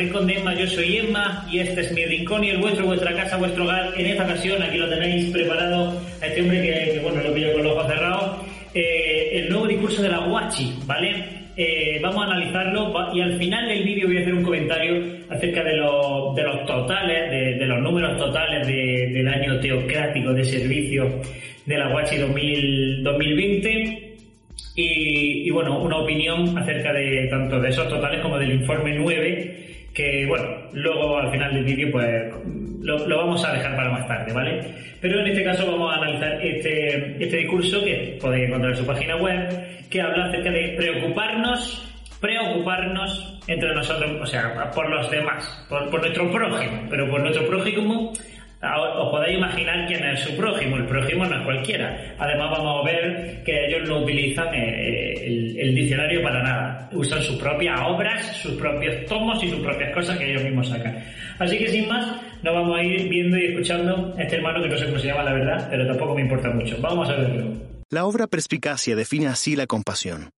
rincón de Emma, yo soy Emma y este es mi rincón y el vuestro, vuestra casa, vuestro hogar. En esta ocasión aquí lo tenéis preparado a este hombre que, bueno, lo pillo con los ojos cerrados. Eh, el nuevo discurso de la Guachi, ¿vale? Eh, vamos a analizarlo y al final del vídeo voy a hacer un comentario acerca de, los totales, de, los números totales del año teocrático de servicio de la Guachi 2020 y, bueno, una opinión acerca de tanto de esos totales como del informe 9, que bueno, luego al final del vídeo pues lo, vamos a dejar para más tarde, ¿vale? Pero en este caso vamos a analizar este, este discurso que podéis encontrar en su página web, que habla acerca de preocuparnos preocuparnos entre nosotros, o sea, por los demás, por, por nuestro prójimo, pero por nuestro prójimo os podéis imaginar quién es su prójimo. El prójimo no es cualquiera. Además, vamos a ver que ellos no utilizan eh, el, diccionario para nada. Usan sus propias obras, sus propios tomos y sus propias cosas que ellos mismos sacan. Así que, sin más, nos vamos a ir viendo y escuchando este hermano que no sé cómo se llama, la verdad, pero tampoco me importa mucho. Vamos a verlo. La obra Perspicacia define así la compasión.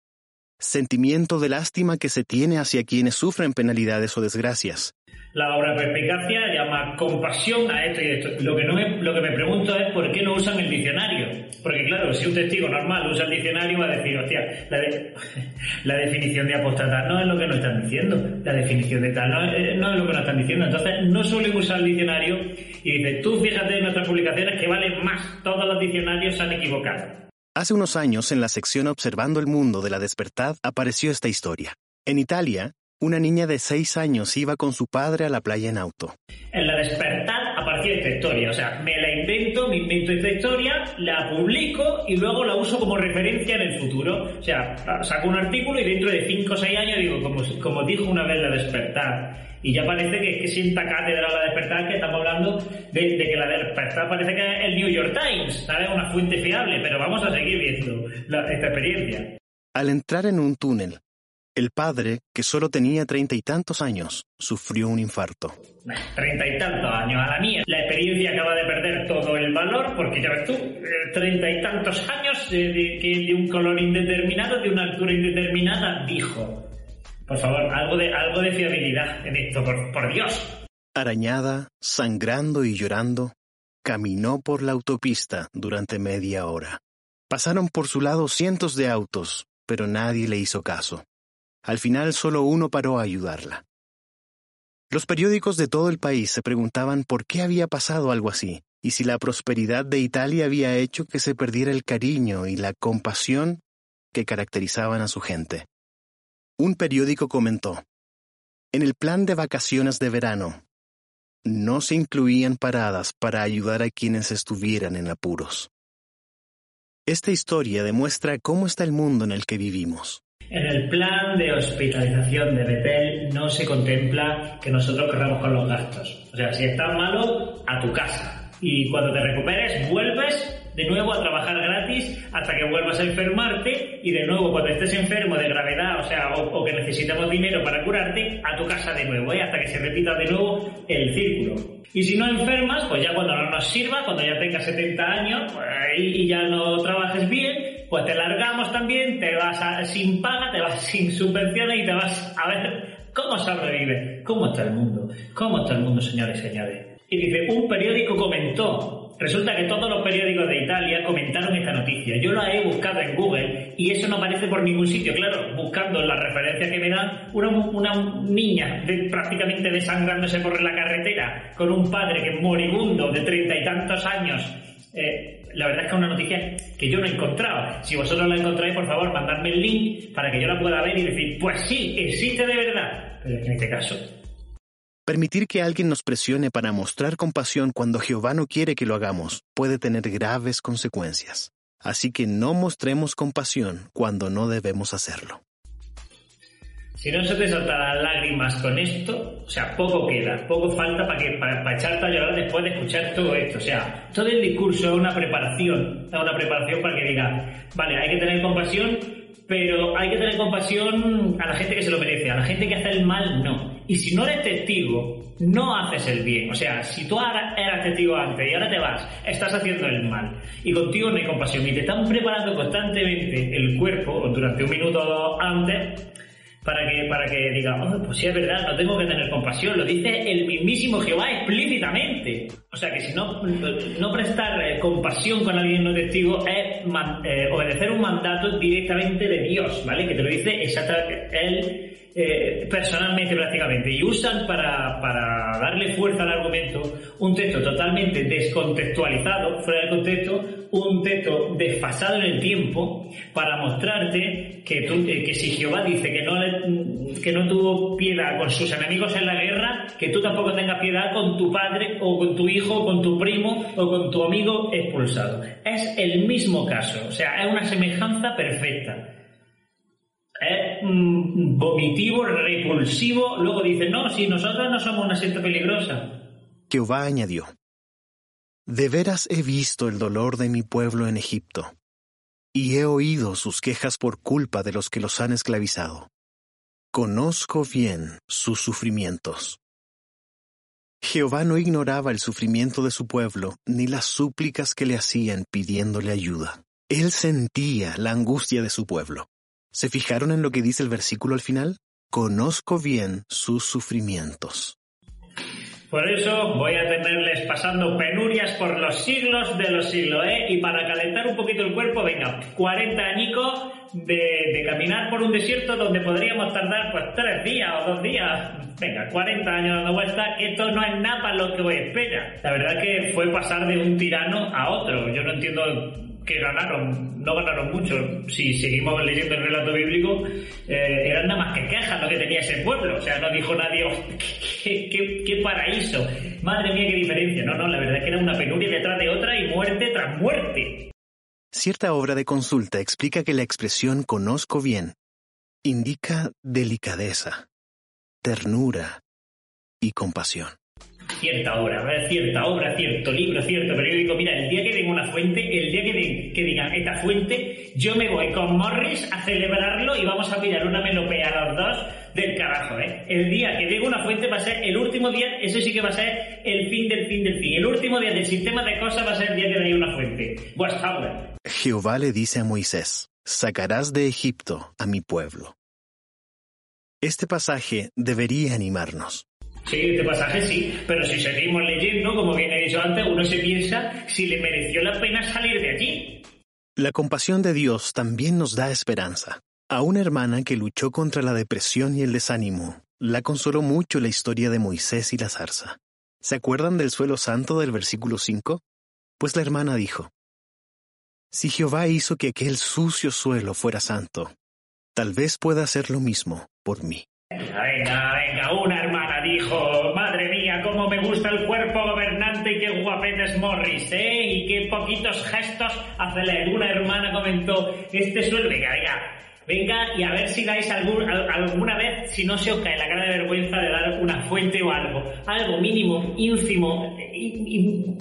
Sentimiento de lástima que se tiene hacia quienes sufren penalidades o desgracias la obra perspicacia llama compasión a esto y esto. Lo que, no me, lo que me pregunto es por qué no usan el diccionario. Porque claro, si un testigo normal usa el diccionario va a decir, hostia, la, la definición de apóstata no es lo que nos están diciendo. La definición de tal no es, no es lo que nos están diciendo. Entonces no suelen usar el diccionario y dice, tú fíjate en nuestras publicaciones que valen más. Todos los diccionarios se han equivocado. Hace unos años, en la sección Observando el Mundo de la Despertad, apareció esta historia. En Italia, una niña de seis años iba con su padre a la playa en auto. En la despertar apareció esta historia, o sea, me la invento, me invento esta historia, la publico y luego la uso como referencia en el futuro. O sea, saco un artículo y dentro de cinco o seis años digo, como, como dijo una vez la despertar. Y ya parece que, que sienta cátedra la despertar, que estamos hablando de, que la despertar parece que es el New York Times, ¿sabes? Una fuente fiable, pero vamos a seguir viendo esta experiencia. Al entrar en un túnel, el padre, que solo tenía treinta y tantos años, sufrió un infarto. Treinta y tantos años a la mía. La experiencia acaba de perder todo el valor porque ya ves tú, treinta y tantos años de, de, un color indeterminado, de una altura indeterminada, dijo. Por favor, algo de, algo de fiabilidad en esto, por, por Dios. Arañada, sangrando y llorando, caminó por la autopista durante media hora. Pasaron por su lado cientos de autos, pero nadie le hizo caso. Al final solo uno paró a ayudarla. Los periódicos de todo el país se preguntaban por qué había pasado algo así, y si la prosperidad de Italia había hecho que se perdiera el cariño y la compasión que caracterizaban a su gente. Un periódico comentó, en el plan de vacaciones de verano, no se incluían paradas para ayudar a quienes estuvieran en apuros. Esta historia demuestra cómo está el mundo en el que vivimos. En el plan de hospitalización de Betel no se contempla que nosotros corramos con los gastos. O sea, si estás malo, a tu casa. Y cuando te recuperes, vuelves de nuevo a trabajar gratis hasta que vuelvas a enfermarte y de nuevo cuando estés enfermo de gravedad, o sea, o, que necesitamos dinero para curarte, a tu casa de nuevo, ¿eh? hasta que se repita de nuevo el círculo. Y si no enfermas, pues ya cuando no nos sirva, cuando ya tengas 70 años pues, y ya no trabajes bien, pues te largamos también, te vas sin paga, te vas sin subvenciones y te vas a ver cómo sobrevive, cómo está el mundo, cómo está el mundo, señores y señores. Y dice, un periódico comentó, resulta que todos los periódicos de Italia comentaron esta noticia. Yo la he buscado en Google y eso no aparece por ningún sitio. Claro, buscando la referencia que me dan, una, niña prácticamente desangrándose por la carretera con un padre que moribundo de treinta y tantos años. Eh, la verdad es que es una noticia que yo no he encontrado. Si vosotros la encontráis, por favor, mandadme el link para que yo la pueda ver y decir, pues sí, existe de verdad. Pero en este caso. Permitir que alguien nos presione para mostrar compasión cuando Jehová no quiere que lo hagamos puede tener graves consecuencias. Así que no mostremos compasión cuando no debemos hacerlo. Si no se te saltan las lágrimas con esto, o sea, poco queda, poco falta para que para, echarte a llorar después de escuchar todo esto. O sea, todo el discurso es una preparación, es una preparación para que diga, vale, hay que tener compasión, pero hay que tener compasión a la gente que se lo merece, a la gente que hace el mal, no. Y si no eres testigo, no haces el bien. O sea, si tú eras testigo antes y ahora te vas, estás haciendo el mal. Y contigo no hay compasión. Y te están preparando constantemente el cuerpo, durante un minuto antes, para que, para que diga, oh, pues sí es verdad, no tengo que tener compasión. Lo dice el mismísimo Jehová explícitamente. O sea que si no, no prestar eh, compasión con alguien no testigo es eh, obedecer un mandato directamente de Dios, ¿vale? Que te lo dice exactamente él eh, personalmente prácticamente y usan para, para darle fuerza al argumento un texto totalmente descontextualizado, fuera de contexto, un texto desfasado en el tiempo para mostrarte que, tú, eh, que si Jehová dice que no, que no tuvo piedad con sus enemigos en la guerra, que tú tampoco tengas piedad con tu padre o con tu hijo o con tu primo o con tu amigo expulsado. Es el mismo caso, o sea, es una semejanza perfecta vomitivo, repulsivo. Luego dice, no, si nosotros no somos una secta peligrosa. Jehová añadió, De veras he visto el dolor de mi pueblo en Egipto, y he oído sus quejas por culpa de los que los han esclavizado. Conozco bien sus sufrimientos. Jehová no ignoraba el sufrimiento de su pueblo, ni las súplicas que le hacían pidiéndole ayuda. Él sentía la angustia de su pueblo. ¿Se fijaron en lo que dice el versículo al final? Conozco bien sus sufrimientos. Por eso voy a tenerles pasando penurias por los siglos de los siglos, ¿eh? Y para calentar un poquito el cuerpo, venga, 40 añicos de, caminar por un desierto donde podríamos tardar pues tres días o dos días. Venga, 40 años dando vueltas, esto no es nada para lo que voy a esperar. La verdad que fue pasar de un tirano a otro. Yo no entiendo que ganaron, no ganaron mucho. Si seguimos leyendo el relato bíblico, eh, eran nada más que quejas lo que tenía ese pueblo. O sea, no dijo nadie, oh, qué, paraíso. Madre mía, qué diferencia. No, no, la verdad es que era una penuria detrás de otra y muerte tras muerte. Cierta obra de consulta explica que la expresión conozco bien indica delicadeza, ternura y compasión cierta obra, cierta obra, cierto libro, cierto periódico. Mira, el día que den una fuente, el día que, que digan esta fuente, yo me voy con Morris a celebrarlo y vamos a pillar una melopea a los dos del carajo, ¿eh? El día que den una fuente va a ser el último día, ese sí que va a ser el fin del fin del fin. El último día del sistema de cosas va a ser el día que den una fuente. Jehová le dice a Moisés, sacarás de Egipto a mi pueblo. Este pasaje debería animarnos. Sí, este pasaje sí, pero si seguimos leyendo, como bien he dicho antes, uno se piensa si le mereció la pena salir de allí. La compasión de Dios también nos da esperanza. A una hermana que luchó contra la depresión y el desánimo, la consoló mucho la historia de Moisés y la zarza. ¿Se acuerdan del suelo santo del versículo 5? Pues la hermana dijo, Si Jehová hizo que aquel sucio suelo fuera santo, tal vez pueda hacer lo mismo por mí. Venga, venga, una hermana dijo, madre mía, cómo me gusta el cuerpo gobernante y qué guapete Morris, ¿eh? Y qué poquitos gestos hace la Una hermana comentó, este suelo, venga, venga, venga y a ver si dais alguna vez, si no se os cae la cara de vergüenza de dar una fuente o algo, algo mínimo, ínfimo,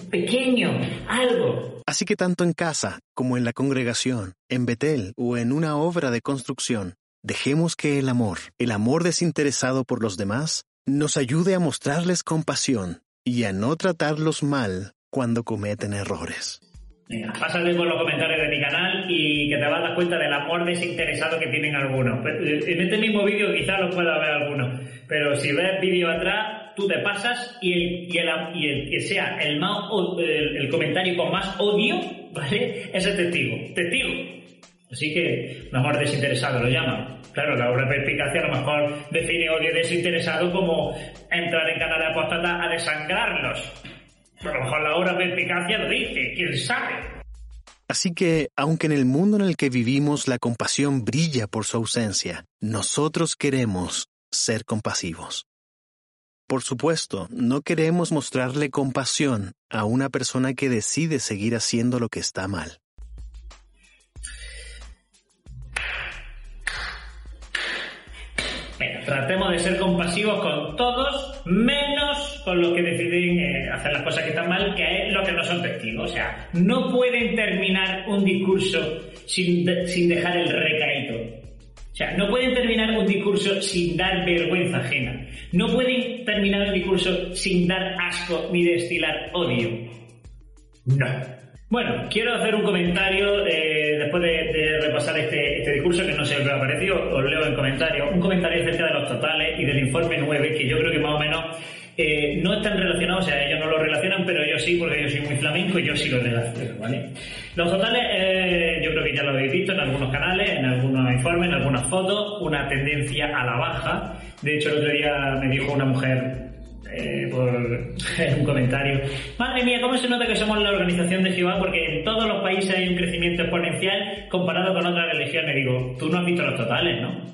pequeño, algo. Así que tanto en casa como en la congregación, en Betel o en una obra de construcción, Dejemos que el amor, el amor desinteresado por los demás, nos ayude a mostrarles compasión y a no tratarlos mal cuando cometen errores. Venga, pásate por los comentarios de mi canal y que te vas a dar cuenta del amor desinteresado que tienen algunos. En este mismo vídeo quizás lo pueda ver algunos, pero si ves vídeo atrás, tú te pasas y el, y el, que sea el, más, el comentario con más odio, ¿vale? Es el testigo. Testigo. Así que un amor desinteresado lo llaman. Claro, la obra perspicacia a lo mejor define odio desinteresado como entrar en canal de apóstata a desangrarlos. A lo mejor la obra perspicacia lo dice, quién sabe. Así que, aunque en el mundo en el que vivimos la compasión brilla por su ausencia, nosotros queremos ser compasivos. Por supuesto, no queremos mostrarle compasión a una persona que decide seguir haciendo lo que está mal. Tratemos de ser compasivos con todos, menos con los que deciden eh, hacer las cosas que están mal, que es lo que no son testigos. O sea, no pueden terminar un discurso sin, sin dejar el recaído. O sea, no pueden terminar un discurso sin dar vergüenza ajena. No pueden terminar un discurso sin dar asco ni destilar odio. No. Bueno, quiero hacer un comentario eh, después de, repasar este, este, discurso que no sé qué me ha parecido, os leo en comentario, un comentario acerca de los totales y del informe 9, que yo creo que más o menos eh, no están relacionados, o sea, ellos no lo relacionan, pero yo sí, porque yo soy muy flamenco y yo sí lo relaciono, ¿vale? Los totales, eh, yo creo que ya lo habéis visto en algunos canales, en algunos informes, en algunas fotos, una tendencia a la baja. De hecho, el otro día me dijo una mujer eh, por un comentario. Madre mía, ¿cómo se nota que somos la organización de Jehová? Porque en todos los países hay un crecimiento exponencial comparado con otras religiones. Digo, tú no has visto los totales, ¿no?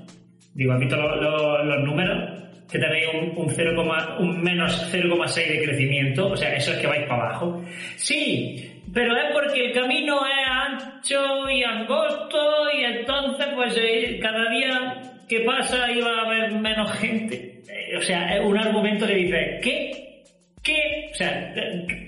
Digo, ¿has visto los números? Que tenéis un, un, 0, un menos 0,6 de crecimiento. O sea, eso es que vais para abajo. Sí, pero es porque el camino es ancho y angosto y entonces, pues, eh, cada día que pasa iba a haber menos gente o sea, es un argumento que dice, ¿qué? ¿Qué? O sea,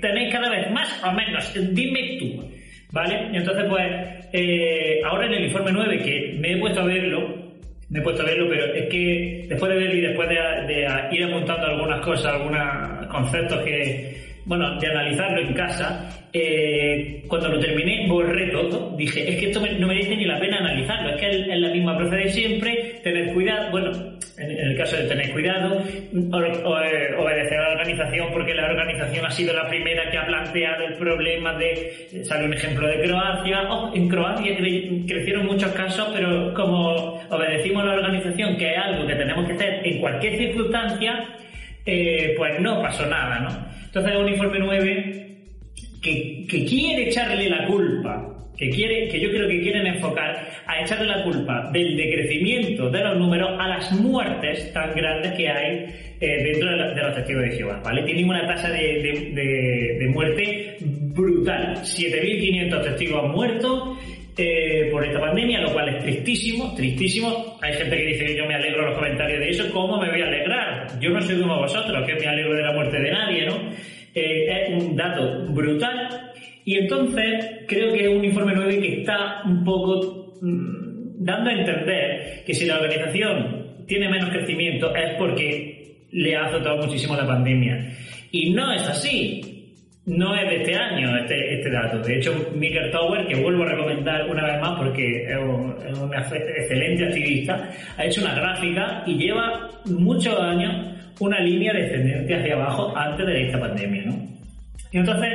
tenéis cada vez más o menos, dime tú. ¿Vale? Entonces, pues, eh, ahora en el informe 9, que me he puesto a verlo, me he puesto a verlo, pero es que después de verlo y después de, ir apuntando algunas cosas, algunos conceptos que, bueno, de analizarlo en casa, eh, cuando lo terminé borré todo. Dije, es que esto no merece ni la pena analizarlo, es que es la misma procede siempre, tener cuidado, bueno, en, el caso de tener cuidado, eh, obedecer a la organización porque la organización ha sido la primera que ha planteado el problema de, sale un ejemplo de Croacia, oh, en Croacia crecieron muchos casos, pero como obedecimos a la organización, que es algo que tenemos que hacer en cualquier circunstancia, eh, pues no pasó nada, ¿no? Entonces un informe 9 que, que quiere echarle la culpa que, quiere, que yo creo que quieren enfocar a echarle la culpa del decrecimiento de los números a las muertes tan grandes que hay eh, dentro de, los testigos de Jehová, ¿vale? Tienen una tasa de, de, muerte brutal, 7.500 testigos muertos eh, por esta pandemia, lo cual es tristísimo, tristísimo. Hay gente que dice que yo me alegro en los comentarios de eso, ¿cómo me voy a alegrar? Yo no soy como vosotros, que me alegro de la muerte de nadie, ¿no? Eh, es un dato brutal y entonces creo que es un informe 9 que está un poco mm, dando a entender que si la organización tiene menos crecimiento es porque le ha azotado muchísimo la pandemia. Y no es así. No es de este año este, este dato. De hecho, Miker Tower, que vuelvo a recomendar una vez más porque es un, es excelente activista, ha hecho una gráfica y lleva muchos años una línea descendente hacia abajo antes de esta pandemia. ¿no? Y entonces,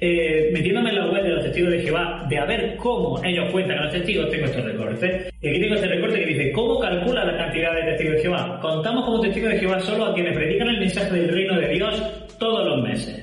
eh, metiéndome en la web de los testigos de Jehová, de ver cómo ellos cuentan a los testigos, tengo este recorte. Y aquí tengo este recorte que dice, ¿cómo calcula la cantidad de testigos de Jehová? Contamos como testigos de Jehová solo a quienes predican el mensaje del reino de Dios todos los meses.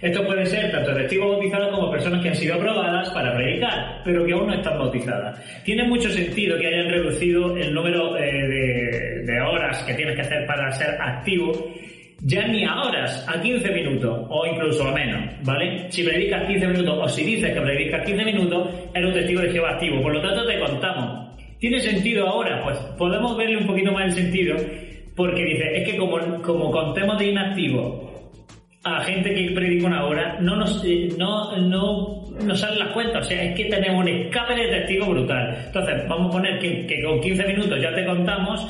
Esto puede ser tanto testigos bautizados como personas que han sido aprobadas para predicar, pero que aún no están bautizadas. Tiene mucho sentido que hayan reducido el número eh, de, de horas que tienes que hacer para ser activo ya ni a horas, a 15 minutos o incluso menos, ¿vale? Si predicas 15 minutos o si dices que predicas 15 minutos, eres un testigo de Jehová activo, por lo tanto te contamos. ¿Tiene sentido ahora? Pues podemos verle un poquito más el sentido, porque dice, es que como, como contemos de inactivo a gente que predica una hora, no nos, eh, no, no nos salen las cuentas, o sea, es que tenemos un escape de testigo brutal. Entonces, vamos a poner que con 15 minutos ya te contamos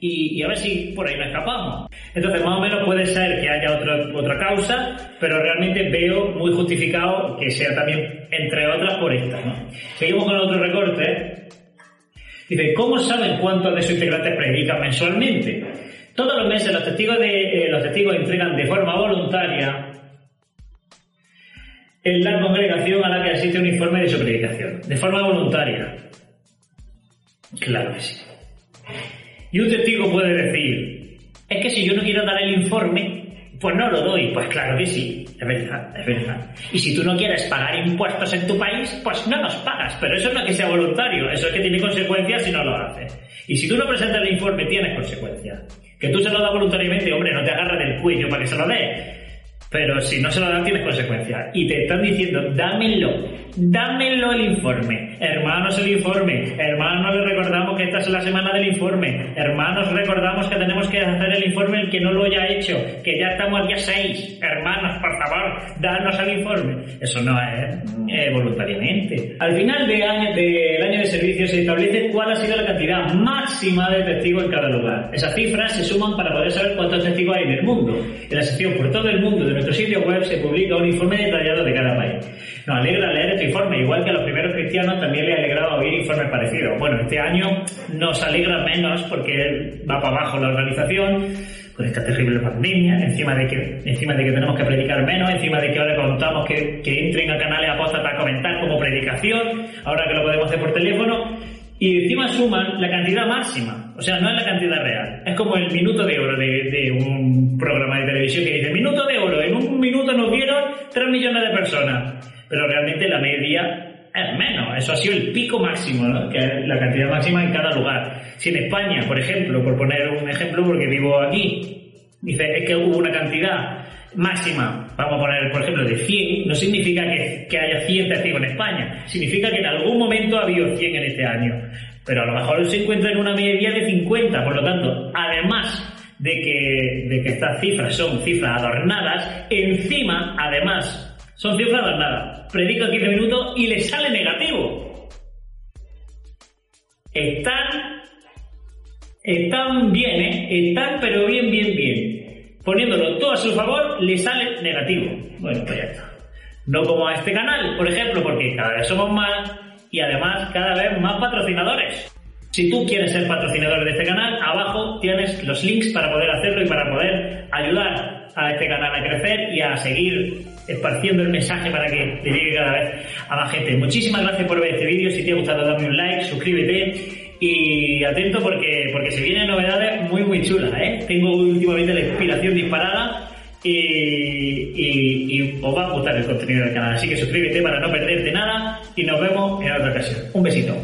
y, a ver si por ahí nos escapamos. Entonces, más o menos puede ser que haya otra, otra causa, pero realmente veo muy justificado que sea también, entre otras, por esta. ¿no? Seguimos con el otro recorte. Dice, ¿cómo saben cuántos de sus integrantes predican mensualmente? Todos los meses los testigos, de, eh, los testigos entregan de forma voluntaria en la congregación a la que asiste un informe de su predicación. De forma voluntaria. Claro que sí. Y un testigo puede decir, es que si yo no quiero dar el informe, pues no lo doy. Pues claro que sí, es verdad, es verdad. Y si tú no quieres pagar impuestos en tu país, pues no los pagas. Pero eso no es que sea voluntario, eso es que tiene consecuencias si no lo haces. Y si tú no presentas el informe, tienes consecuencias. Que tú se lo das voluntariamente, hombre, no te agarras del cuello para que se lo dé. Pero si no se lo dan, tienes consecuencias. Y te están diciendo, dámelo, dámelo el informe. Hermanos, el informe. Hermanos, les recordamos que esta es la semana del informe. Hermanos, recordamos que tenemos que hacer el informe el que no lo haya hecho. Que ya estamos al día 6. Hermanos, por favor, danos el informe. Eso no es eh, voluntariamente. Al final del año, del año de servicio se establece cuál ha sido la cantidad máxima de testigos en cada lugar. Esas cifras se suman para poder saber cuántos testigos hay en el mundo. En la sección por todo el mundo de nuestro sitio web se publica un informe detallado de cada país. Nos alegra leer tu informe, igual que a los primeros cristianos también les alegraba oír informes parecidos. Bueno, este año nos alegra menos porque va para abajo la organización, con esta terrible pandemia, encima de que encima de que tenemos que predicar menos, encima de que ahora contamos que, que entren a canales apóstatas para comentar como predicación, ahora que lo podemos hacer por teléfono, y encima suman la cantidad máxima, o sea, no es la cantidad real, es como el minuto de oro de, un programa de televisión que dice, minuto de oro, en un minuto nos vieron 3 millones de personas, pero realmente la media es menos, eso ha sido el pico máximo, que es la cantidad máxima en cada lugar. Si en España, por ejemplo, por poner un ejemplo porque vivo aquí, dice, es que hubo una cantidad máxima, vamos a poner por ejemplo de 100, no significa que, que haya 100 testigos en España, significa que en algún momento ha habido 100 en este año, pero a lo mejor se encuentra en una media de 50, por lo tanto, además de que, de que estas cifras son cifras adornadas, encima, además, son cifras adornadas. Predica 15 minutos y le sale negativo. Están, están bien, ¿eh? Están, pero bien, bien, bien poniéndolo todo a su favor, le sale negativo. Bueno, pues ya está. No como a este canal, por ejemplo, porque cada vez somos más y además cada vez más patrocinadores. Si tú quieres ser patrocinador de este canal, abajo tienes los links para poder hacerlo y para poder ayudar a este canal a crecer y a seguir esparciendo el mensaje para que te llegue cada vez a más gente. Muchísimas gracias por ver este vídeo. Si te ha gustado, dame un like, suscríbete y atento porque, porque se vienen novedades muy, muy chulas, ¿eh? Tengo últimamente la inspiración disparada y, y, os va a gustar el contenido del canal. Así que suscríbete para no perderte nada y nos vemos en otra ocasión. Un besito.